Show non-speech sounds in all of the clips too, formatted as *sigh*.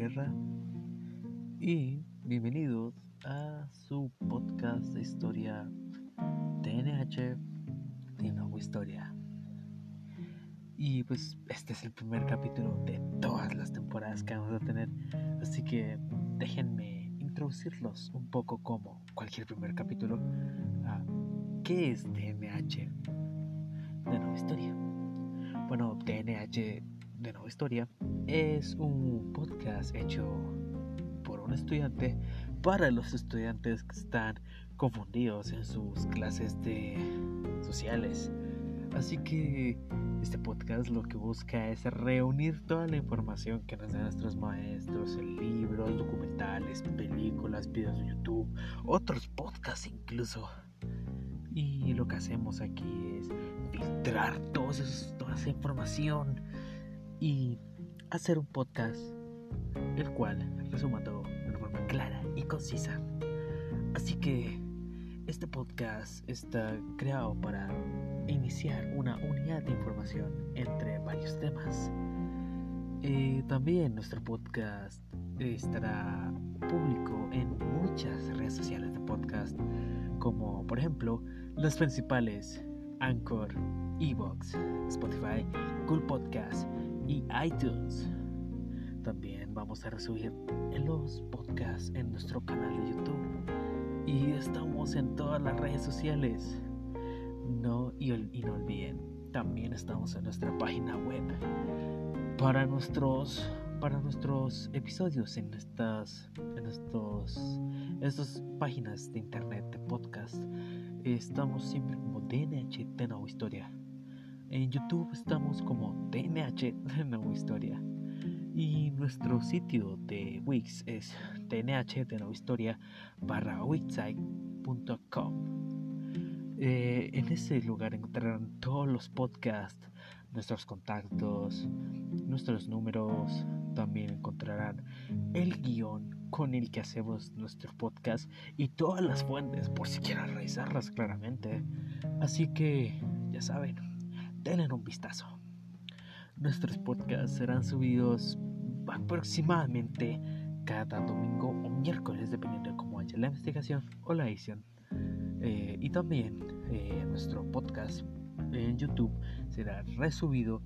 Guerra y bienvenidos a su podcast de historia TNH de Nueva Historia. Y pues este es el primer capítulo de todas las temporadas que vamos a tener, así que déjenme introducirlos un poco como cualquier primer capítulo a qué es TNH de Nueva Historia. Bueno, TNH de Nueva Historia es un podcast hecho por un estudiante para los estudiantes que están confundidos en sus clases de sociales. Así que este podcast lo que busca es reunir toda la información que nos dan nuestros maestros, libros, documentales, películas, videos de YouTube, otros podcasts incluso. Y lo que hacemos aquí es filtrar toda esa información y hacer un podcast el cual resuma todo de una forma clara y concisa. Así que este podcast está creado para iniciar una unidad de información entre varios temas. Eh, también nuestro podcast estará público en muchas redes sociales de podcast, como por ejemplo las principales Anchor, Evox, Spotify, Google Podcast y iTunes. También vamos a resubir los podcasts en nuestro canal de YouTube. Y estamos en todas las redes sociales. No, y, no olviden, también estamos en nuestra página web. Para nuestros, para nuestros episodios en estas, en estos, páginas de internet de podcast, estamos siempre como DNH de Nueva Historia. En YouTube estamos como TNH de Nueva Historia. Y nuestro sitio de Wix es tnh de nueva historia barra wixsite.com. Eh, en ese lugar encontrarán todos los podcasts, nuestros contactos, nuestros números. También encontrarán el guion con el que hacemos nuestro podcast y todas las fuentes por si quieren revisarlas claramente. Así que ya saben denle un vistazo. Nuestros podcasts serán subidos aproximadamente cada domingo o miércoles, dependiendo de cómo haya la investigación o la edición. Eh, y también eh, nuestro podcast en YouTube será resubido,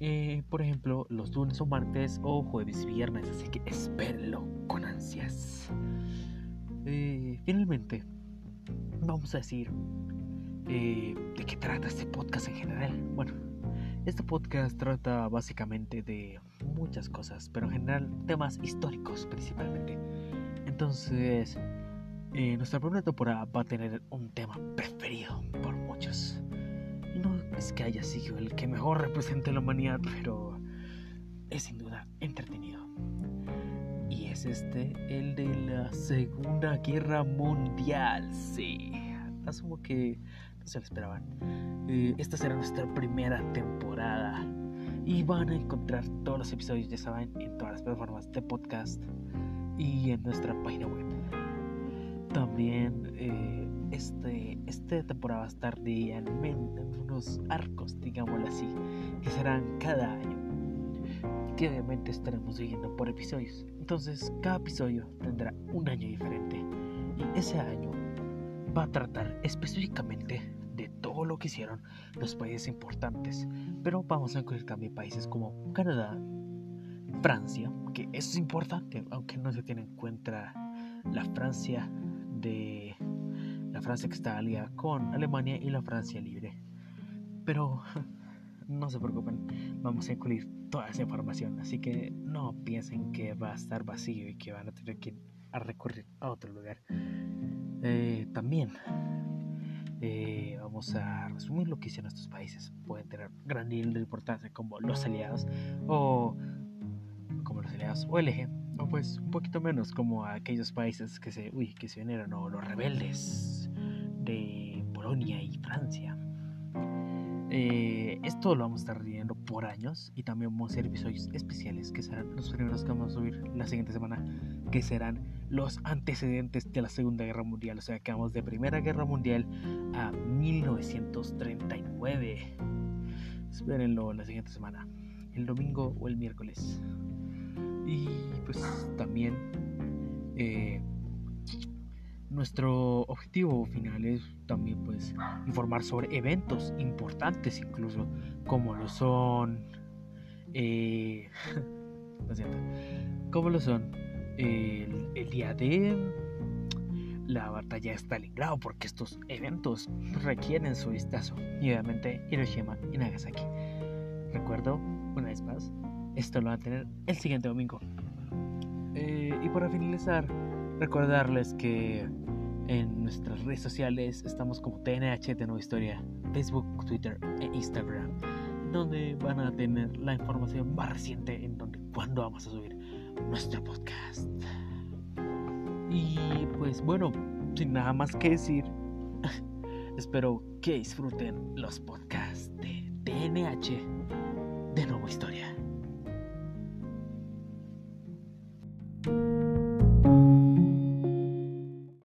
eh, por ejemplo, los lunes o martes o jueves y viernes, así que espérenlo con ansias. finalmente, vamos a decir eh, ¿De qué trata este podcast en general? Bueno, este podcast trata básicamente de muchas cosas, pero en general temas históricos principalmente. Entonces, eh, nuestra primera temporada va a tener un tema preferido por muchos. No es que haya sido el que mejor represente la humanidad, pero es sin duda entretenido. Y es este, el de la Segunda Guerra Mundial. Sí, asumo que se lo esperaban. Eh, esta será nuestra primera temporada y van a encontrar todos los episodios, ya saben, en todas las plataformas de podcast y en nuestra página web. También eh, este, esta temporada va a estar de en, unos arcos, digámoslo así, que serán cada año. Que obviamente estaremos siguiendo por episodios. Entonces, cada episodio tendrá un año diferente. Y ese año va a tratar específicamente de todo lo que hicieron los países importantes, pero vamos a incluir también países como Canadá, Francia, que eso es importante, aunque no se tiene en cuenta la Francia de la Francia que está aliada con Alemania y la Francia libre. Pero *laughs* no se preocupen, vamos a incluir toda esa información, así que no piensen que va a estar vacío y que van a tener que recurrir a otro lugar. Eh, también eh, vamos a resumir lo que hicieron estos países. Pueden tener gran nivel de importancia como los aliados o como los aliados o el eje, o pues un poquito menos como aquellos países que se, uy, que se unieron o los rebeldes de Polonia y Francia. Eh, esto lo vamos a estar viendo por años y también vamos a hacer episodios especiales que serán los primeros que vamos a subir la siguiente semana, que serán los antecedentes de la Segunda Guerra Mundial, o sea que vamos de Primera Guerra Mundial a 1939. Espérenlo la siguiente semana, el domingo o el miércoles. Y pues también eh, nuestro objetivo final es también pues informar sobre eventos importantes incluso como lo son eh, *laughs* son el, día de la batalla de Stalingrado porque estos eventos requieren su vistazo. Y obviamente Hiroshima y Nagasaki. Recuerdo una vez más esto lo va a tener el siguiente domingo. Eh, y para finalizar recordarles que en nuestras redes sociales estamos como TNH de Nueva Historia, Facebook, Twitter e Instagram, donde van a tener la información más reciente en donde cuándo vamos a subir nuestro podcast. Y pues bueno, sin nada más que decir, *laughs* espero que disfruten los podcasts de TNH